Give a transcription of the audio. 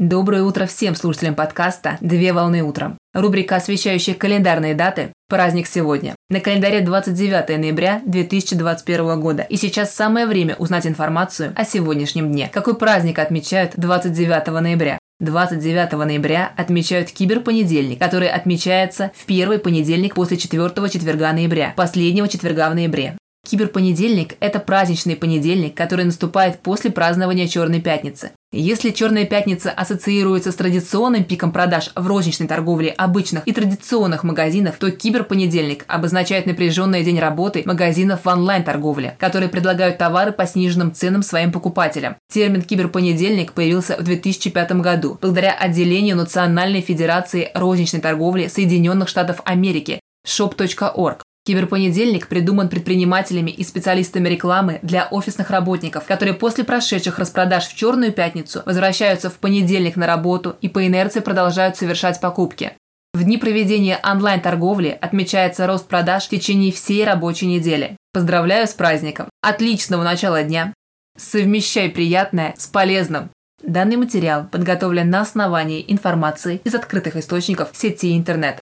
Доброе утро всем слушателям подкаста «Две волны утром». Рубрика, освещающая календарные даты. Праздник сегодня. На календаре 29 ноября 2021 года. И сейчас самое время узнать информацию о сегодняшнем дне. Какой праздник отмечают 29 ноября? 29 ноября отмечают Киберпонедельник, который отмечается в первый понедельник после четвертого четверга ноября, последнего четверга в ноябре. Киберпонедельник – это праздничный понедельник, который наступает после празднования Черной Пятницы. Если Черная Пятница ассоциируется с традиционным пиком продаж в розничной торговле обычных и традиционных магазинов, то Киберпонедельник обозначает напряженный день работы магазинов в онлайн-торговле, которые предлагают товары по сниженным ценам своим покупателям. Термин «Киберпонедельник» появился в 2005 году благодаря отделению Национальной Федерации розничной торговли Соединенных Штатов Америки shop.org, Киберпонедельник придуман предпринимателями и специалистами рекламы для офисных работников, которые после прошедших распродаж в Черную пятницу возвращаются в понедельник на работу и по инерции продолжают совершать покупки. В дни проведения онлайн-торговли отмечается рост продаж в течение всей рабочей недели. Поздравляю с праздником! Отличного начала дня! Совмещай приятное с полезным! Данный материал подготовлен на основании информации из открытых источников сети интернет.